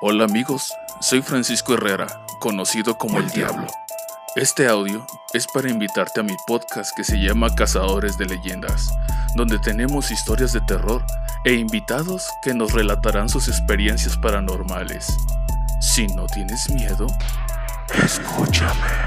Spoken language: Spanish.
Hola amigos, soy Francisco Herrera, conocido como El Diablo. Este audio es para invitarte a mi podcast que se llama Cazadores de Leyendas, donde tenemos historias de terror e invitados que nos relatarán sus experiencias paranormales. Si no tienes miedo, escúchame.